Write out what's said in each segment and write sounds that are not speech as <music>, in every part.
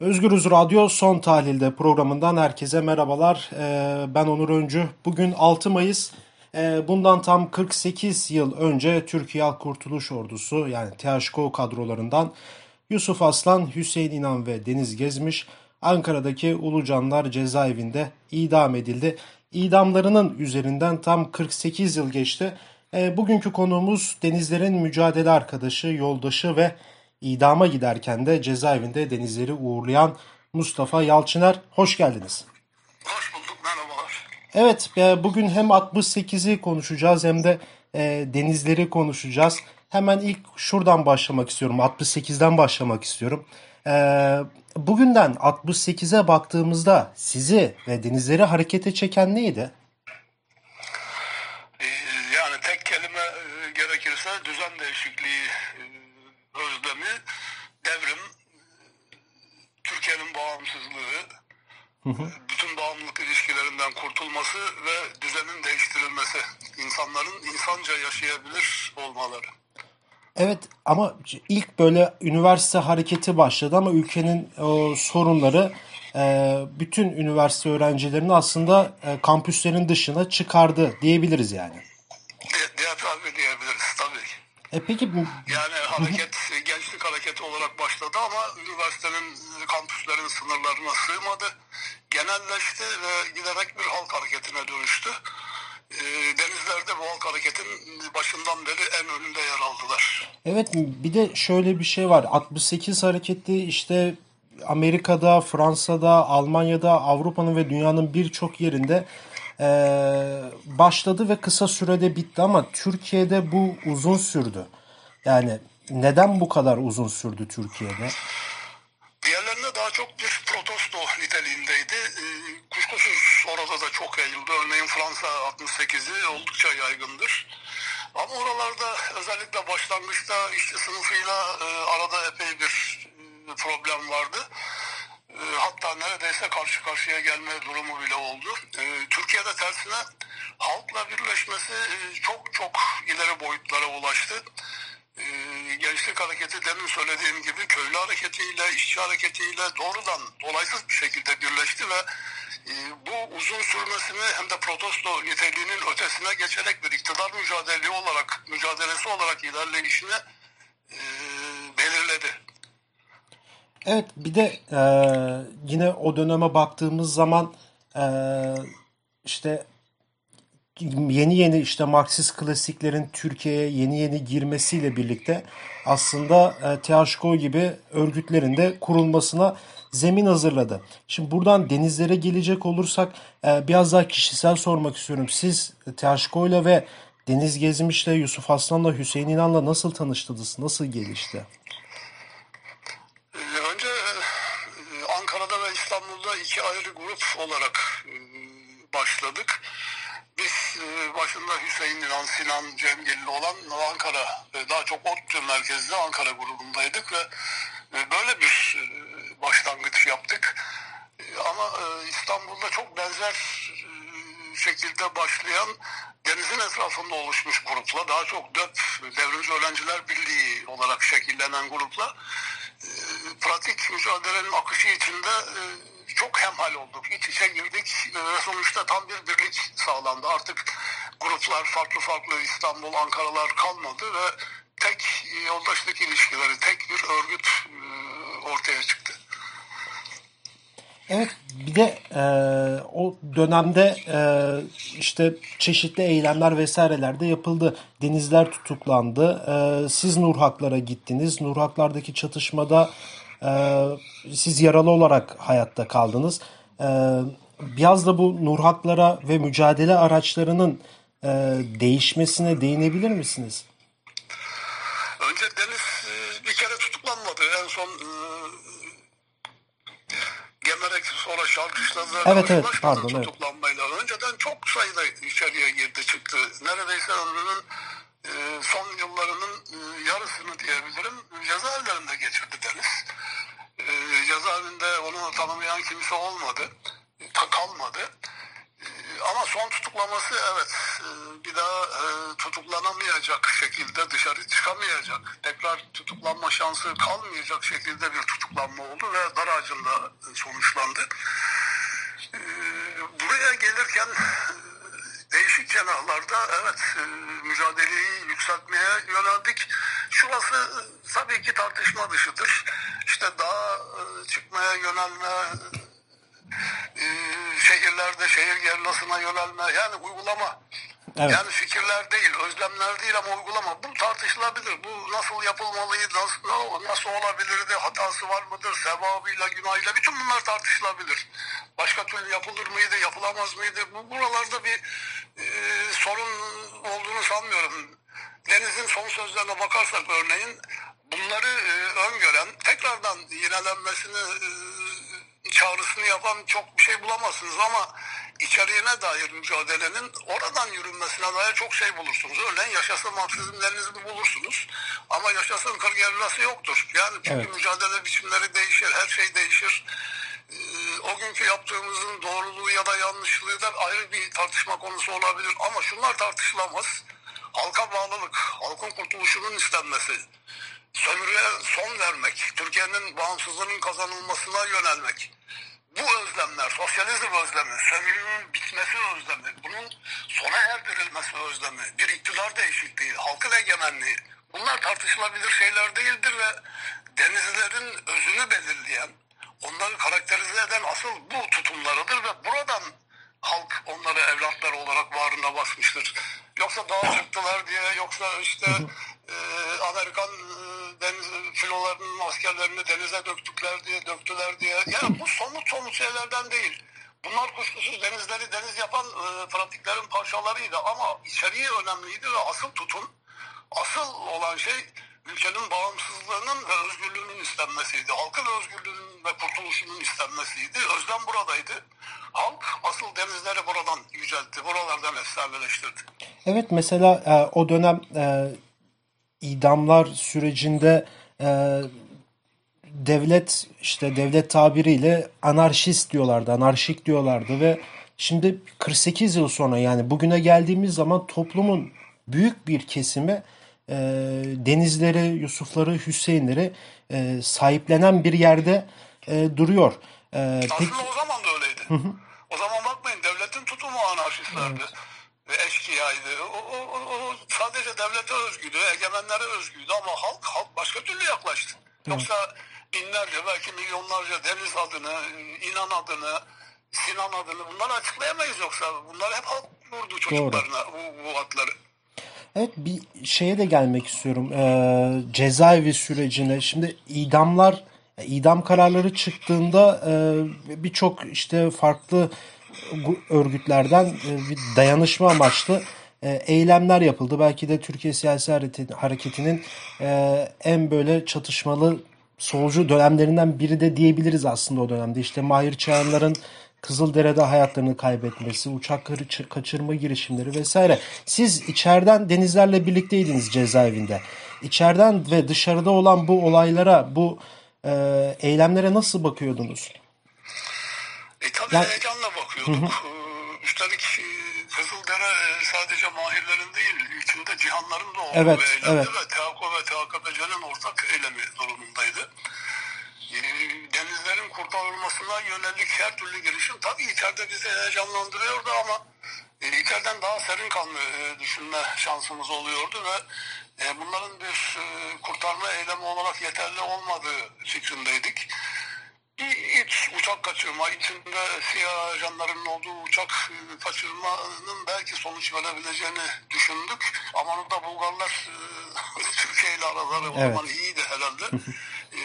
Özgürüz Radyo Son Tahlil'de programından herkese merhabalar. Ee, ben Onur Öncü. Bugün 6 Mayıs. Ee, bundan tam 48 yıl önce Türkiye Halk Kurtuluş Ordusu yani THKO kadrolarından Yusuf Aslan, Hüseyin İnan ve Deniz Gezmiş Ankara'daki Ulucanlar cezaevinde idam edildi. İdamlarının üzerinden tam 48 yıl geçti. Ee, bugünkü konuğumuz Denizler'in mücadele arkadaşı, yoldaşı ve idama giderken de cezaevinde denizleri uğurlayan Mustafa Yalçıner. Hoş geldiniz. Hoş bulduk, merhabalar. Evet, e, bugün hem 68'i konuşacağız hem de e, denizleri konuşacağız. Hemen ilk şuradan başlamak istiyorum, 68'den başlamak istiyorum. E, bugünden 68'e baktığımızda sizi ve denizleri harekete çeken neydi? Yani tek kelime gerekirse düzen değişikliği e, özlemi, devrim, Türkiye'nin bağımsızlığı, bütün bağımlılık ilişkilerinden kurtulması ve düzenin değiştirilmesi, insanların insanca yaşayabilir olmaları. Evet ama ilk böyle üniversite hareketi başladı ama ülkenin o sorunları e, bütün üniversite öğrencilerini aslında e, kampüslerin dışına çıkardı diyebiliriz yani. Diye, diye tabi diyebiliriz tabii ki. E peki Yani hareket gençlik hareketi olarak başladı ama üniversitenin kampüslerin sınırlarına sığmadı. Genelleşti ve giderek bir halk hareketine dönüştü. E, Denizlerde bu halk hareketin başından beri en önünde yer aldılar. evet bir de şöyle bir şey var. 68 hareketi işte Amerika'da, Fransa'da, Almanya'da, Avrupa'nın ve dünyanın birçok yerinde e, başladı ve kısa sürede bitti ama Türkiye'de bu uzun sürdü. Yani neden bu kadar uzun sürdü Türkiye'de? Daha çok bir protesto niteliğindeydi. E, kuşkusuz orada da çok yayıldı. Örneğin Fransa 68'i oldukça yaygındır. Ama oralarda özellikle başlangıçta işçi sınıfıyla e, arada epey bir e, problem vardı. E, hatta neredeyse karşı karşıya gelme durumu bile oldu. Türkiye'de tersine halkla birleşmesi çok çok ileri boyutlara ulaştı. Gençlik hareketi demin söylediğim gibi köylü hareketiyle, işçi hareketiyle doğrudan dolaysız bir şekilde birleşti ve e, bu uzun sürmesini hem de protesto niteliğinin ötesine geçerek bir iktidar mücadelesi olarak mücadelesi olarak ilerleyişini e, belirledi. Evet bir de e, yine o döneme baktığımız zaman e, işte yeni yeni işte Marksist klasiklerin Türkiye'ye yeni yeni girmesiyle birlikte aslında e, THKO gibi örgütlerin de kurulmasına zemin hazırladı. Şimdi buradan denizlere gelecek olursak e, biraz daha kişisel sormak istiyorum. Siz THKO ile ve Deniz Gezmiş'le, Yusuf Aslan'la, Hüseyin İnan'la nasıl tanıştınız? Nasıl gelişti? Ee, Önce e, Ankara'da ve İstanbul'da iki ayrı grup olarak başladık. Biz e, başında Hüseyin İnan, Sinan Cemgilli olan Ankara, daha çok ODTÜ merkezli Ankara grubundaydık ve e, böyle bir e, başlangıç yaptık. Ama İstanbul'da çok benzer şekilde başlayan denizin etrafında oluşmuş grupla, daha çok DÖP, Devrimci Öğrenciler Birliği olarak şekillenen grupla pratik mücadelenin akışı içinde çok hemhal olduk. İç içe girdik e, ve sonuçta tam bir birlik sağlandı. Artık gruplar farklı farklı İstanbul, Ankaralar kalmadı ve tek yoldaşlık ilişkileri, tek bir örgüt e, ortaya çıktı. Evet bir de e, o dönemde e, işte çeşitli eylemler vesaireler de yapıldı. Denizler tutuklandı. E, siz Nurhaklar'a gittiniz. Nurhaklar'daki çatışmada e, siz yaralı olarak hayatta kaldınız. E, biraz da bu Nurhaklar'a ve mücadele araçlarının e, değişmesine değinebilir misiniz? Önce Deniz e, bir kere tutuklanmadı. En son e, gemerek sonra şarkışladılar. Evet, evet, pardon, evet. tutuklanmayla. Önceden çok sayıda içeriye girdi çıktı. Neredeyse ömrünün son yıllarının e, yarısını diyebilirim cezaevlerinde geçirdi Deniz. E, cezaevinde onu tanımayan kimse olmadı. Ta kalmadı. E, ama son tutuklaması evet e, bir daha e, tutuklanamayacak şekilde dışarı çıkamayacak, tekrar tutuklanma şansı kalmayacak şekilde bir tutuklanma oldu ve dar ağacında sonuçlandı. E, buraya gelirken e, cenahlarda evet e, mücadeleyi yükseltmeye yöneldik. Şurası e, tabii ki tartışma dışıdır. İşte daha e, çıkmaya yönelme, şehirlerde şehir gerlasına yönelme yani uygulama. Evet. Yani fikirler değil, özlemler değil ama uygulama. Bu tartışılabilir. Bu nasıl yapılmalıydı, nasıl, nasıl olabilirdi, hatası var mıdır, sevabıyla, günahıyla bütün bunlar tartışılabilir. Başka türlü yapılır mıydı, yapılamaz mıydı? Bu buralarda bir e, sorun olduğunu sanmıyorum. Deniz'in son sözlerine bakarsak örneğin bunları e, öngören, tekrardan yinelenmesini e, çağrısını yapan çok bir şey bulamazsınız ama içeriğine dair mücadelenin oradan yürünmesine dair çok şey bulursunuz. Örneğin yaşasın Marksizm Leninizmi bulursunuz ama yaşasın kırgerlası yoktur. Yani çünkü Evet. mücadele biçimleri değişir, her şey değişir. Ee, o günkü yaptığımızın doğruluğu ya da yanlışlığı da ayrı bir tartışma konusu olabilir ama şunlar tartışılamaz. Halka bağlılık, halkın kurtuluşunun istenmesi, sömürüye son vermek, Türkiye'nin bağımsızlığının kazanılmasına yönelmek. Bu özlemler, sosyalizm özlemi, sömürünün bitmesi özlemi, bunun sona erdirilmesi özlemi, bir iktidar değişikliği, halkın egemenliği bunlar tartışılabilir şeyler değildir ve denizlilerin özünü belirleyen, onları karakterize eden asıl bu tutumlarıdır ve buradan halk onları evlatları olarak bağrına basmıştır. Yoksa dağa çıktılar diye, yoksa işte e, Amerikan e, deniz filolarının askerlerini denize döktükler diye, döktüler diye. Yani bu somut somut şeylerden değil. Bunlar kuşkusuz denizleri deniz yapan e, pratiklerin parçalarıydı ama içeriği önemliydi ve asıl tutum, asıl olan şey ülkenin bağımsızlığının ve özgürlüğünün istenmesiydi. Halkın özgürlüğünün ve kurtuluşunun istenmesiydi. Özlem buradaydı. Halk asıl denizleri buradan yüceltti, buralardan efsaneleştirdi. Evet mesela e, o dönem e, idamlar sürecinde e, devlet işte devlet tabiriyle anarşist diyorlardı, anarşik diyorlardı ve şimdi 48 yıl sonra yani bugüne geldiğimiz zaman toplumun büyük bir kesimi e, denizleri, Yusufları, Hüseyinleri e, sahiplenen bir yerde e, duruyor. E, peki, Aslında o zaman da öyleydi. O zaman bakmayın devletin tutumu anarşistlerdi. Ve eşkıyaydı. O, o, o, o sadece devlete özgüydü, egemenlere özgüydü ama halk halk başka türlü yaklaştı. Yoksa binlerce belki milyonlarca deniz adını, inan adını, Sinan adını bunları açıklayamayız yoksa. Bunlar hep halk vurdu çocuklarına bu, bu adları. Evet bir şeye de gelmek istiyorum. Ee, cezaevi sürecine. Şimdi idamlar, idam kararları çıktığında e, birçok işte farklı örgütlerden e, bir dayanışma amaçlı e, eylemler yapıldı. Belki de Türkiye Siyasi Hareketi'nin e, en böyle çatışmalı solcu dönemlerinden biri de diyebiliriz aslında o dönemde. İşte Mahir Çağanlar'ın Kızıldere'de hayatlarını kaybetmesi, uçak kaçı- kaçırma girişimleri vesaire. Siz içeriden denizlerle birlikteydiniz cezaevinde. İçeriden ve dışarıda olan bu olaylara, bu eylemlere nasıl bakıyordunuz? E tabii Yani- heyecanla bakıyorduk. Ee, Üstelik e, Kızıldere e, sadece mahirlerin değil, içinde cihanların da olduğu Evet, bir evet. ve THK ve THKPC'nin ortak eylemi durumundaydı. E, Denizlerin kurtarılmasına yönelik her türlü girişim tabii içeride bizi heyecanlandırıyordu ama içeriden daha serin kanlı e, düşünme şansımız oluyordu ve bunların bir kurtarma eylemi olarak yeterli olmadığı fikrindeydik. İç uçak kaçırma, içinde siyah ajanların olduğu uçak e, kaçırmanın belki sonuç verebileceğini düşündük. Ama da Bulgarlar e, <laughs> Türkiye ile araları o Evet. zaman iyiydi herhalde. <laughs> E,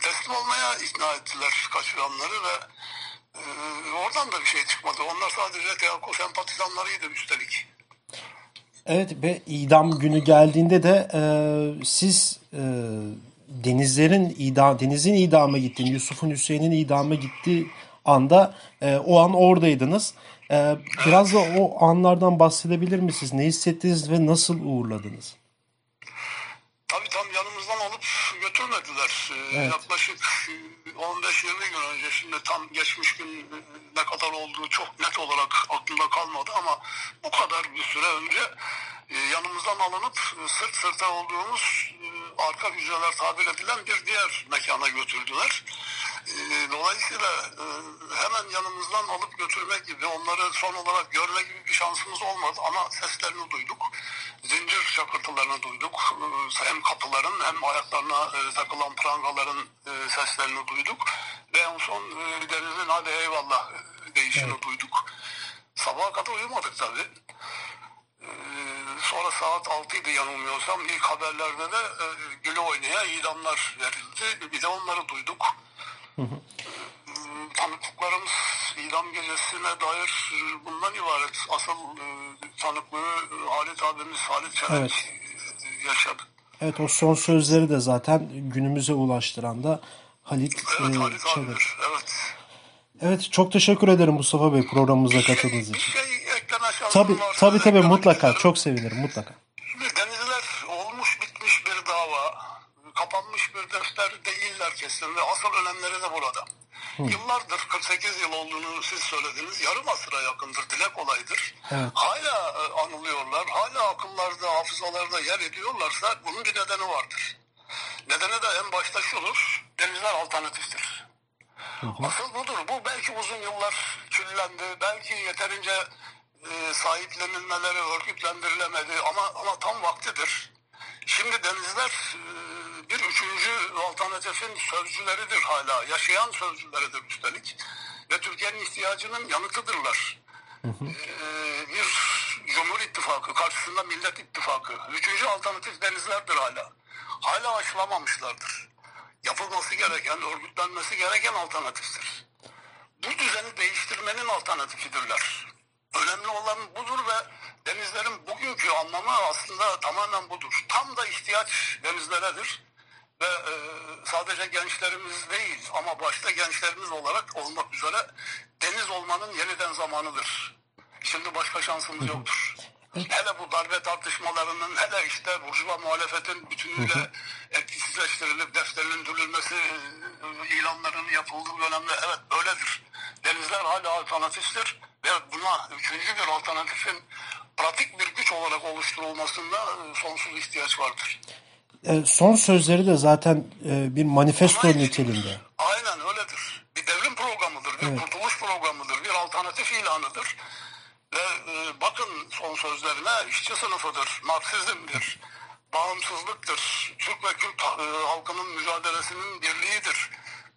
teslim olmaya ikna ettiler kaçıranları ve e, oradan da bir şey çıkmadı. Onlar sadece TEAKO sempatizanlarıydı üstelik. Evet ve idam günü geldiğinde de e, siz e, denizlerin idam denizin idama gittiğini, Yusuf'un Hüseyin'in idama gittiği anda e, o an oradaydınız. E, biraz da o anlardan bahsedebilir misiniz? Ne hissettiniz ve nasıl uğurladınız? Tabii tam yanımızdan alıp götürmediler. Ee, Evet. Yaklaşık e, 15-20 gün önce şimdi tam geçmiş gün e, ne kadar olduğu çok net olarak aklımda kalmadı ama bu kadar bir süre önce e, yanımızdan alınıp e, sırt sırta olduğumuz e, arka hücreler tabir edilen bir diğer mekana götürdüler. E, Dolayısıyla e, hemen yanımızdan alıp götürmek gibi onları son olarak görme gibi bir şansımız olmadı ama seslerini duyduk. Zincir şakırtılarını duyduk. E, Hem kapıların hem ayaklarına e, takılan prangaların e, seslerini duyduk. Ve en son denizin hadi eyvallah e, deyişini duyduk. Sabaha kadar uyumadık tabii. Sonra saat 6 idi yanılmıyorsam ilk haberlerde de e, güle oynaya idamlar verildi. Bir de onları duyduk. Ee, Tanıklıklarımız idam gecesine dair e, bundan ibaret. Asıl e, tanıklığı e, Halit abimiz Halit Çelenk Evet. e, yaşadı. Evet o son sözleri de zaten günümüze ulaştıran da Halit Evet e, Halit abidir. Evet. Evet çok teşekkür ederim Mustafa Bey programımıza şey- katıldığınız bir için. şey tabii tabii eklemek mutlaka çok sevinirim mutlaka. Şimdi denizler olmuş bitmiş bir dava, kapanmış bir defter değiller kesin ve asıl önemleri de burada. Yıllardır 48 yıl olduğunu siz söylediniz. Yarım asıra yakındır, dile kolaydır. Evet. Hala e, anılıyorlar, hala akıllarda, hafızalarda yer ediyorlarsa bunun bir nedeni vardır. Nedeni de en başta şudur, denizler alternatiftir. Asıl budur. Bu belki uzun yıllar küllendi. Belki yeterince e, sahiplenilmeleri örgütlendirilemedi ama ama tam vaktidir. Şimdi denizler e, bir üçüncü alternatifin sözcüleridir hala. Yaşayan sözcüleridir üstelik. Ve Türkiye'nin ihtiyacının yanıtıdırlar. E, bir Cumhur İttifakı karşısında Millet İttifakı. Üçüncü alternatif denizlerdir hala. Hala aşılamamışlardır yapılması gereken, örgütlenmesi gereken alternatiftir. Bu düzeni değiştirmenin alternatifidirler. Önemli olan budur ve denizlerin bugünkü anlamı aslında tamamen budur. Tam da ihtiyaç denizleredir. Ve e, sadece gençlerimiz değil ama başta gençlerimiz olarak olmak üzere deniz olmanın yeniden zamanıdır. Şimdi başka şansımız yoktur. Hele bu darbe tartışmalarının hele işte burjuva muhalefetin bütünüyle etkisizleştirilip defterinin dürülmesi e, ilanlarının yapıldığı dönemde evet öyledir. Denizler hala alternatiftir ve buna üçüncü bir alternatifin pratik bir güç olarak oluşturulmasında e, sonsuz ihtiyaç vardır. E, son sözleri de zaten e, bir manifesto Aynen. niteliğinde. Aynen öyledir. Bir devrim programıdır, bir kurtuluş programıdır, bir alternatif ilanıdır. Ve e, bakın son sözlerine işçi sınıfıdır, Marksizmdir, bağımsızlıktır, Türk ve Kürt e, halkının mücadelesinin birliğidir.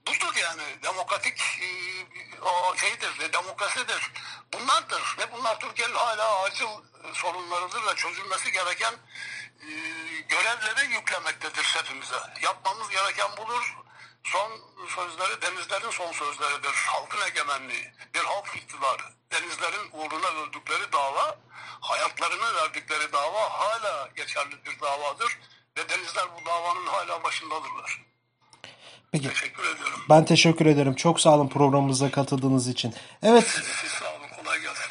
Budur yani demokratik e, şeydir, ve demokrasidir. Bunlardır ve bunlar Türkiye'nin hala acil sorunlarıdır ve çözülmesi gereken e, görevleri yüklemektedir hepimize. Yapmamız gereken budur. Son sözleri denizlerin son sözleridir. Halkın egemenliği, bir halk iktidarı. Denizlerin uğruna öldükleri dava, hayatlarını verdikleri dava hala geçerli bir davadır. Ve denizler bu davanın hala başındadırlar. Peki Teşekkür ediyorum. ben teşekkür ederim. Çok sağ olun programımıza katıldığınız için. Evet Siz sağ olun,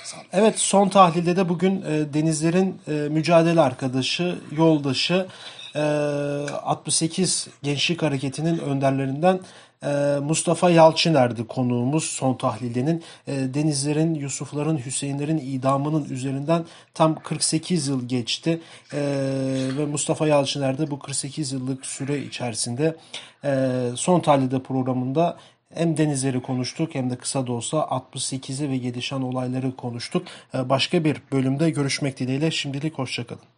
gelsin. Evet son tahlilde de bugün e, Denizler'in e, mücadele arkadaşı, yoldaşı e, 68 Gençlik Hareketi'nin önderlerinden e, Mustafa Yalçıner'di konuğumuz son tahlildenin. E, Denizler'in, Yusuf'ların, Hüseyinlerin idamının üzerinden tam 48 yıl geçti. E, ve Mustafa Yalçıner de bu 48 yıllık süre içerisinde son tahlilde programında hem denizleri konuştuk hem de kısa da olsa 68'i ve gelişen olayları konuştuk. Ee, Başka bir bölümde görüşmek dileğiyle şimdilik hoşçakalın.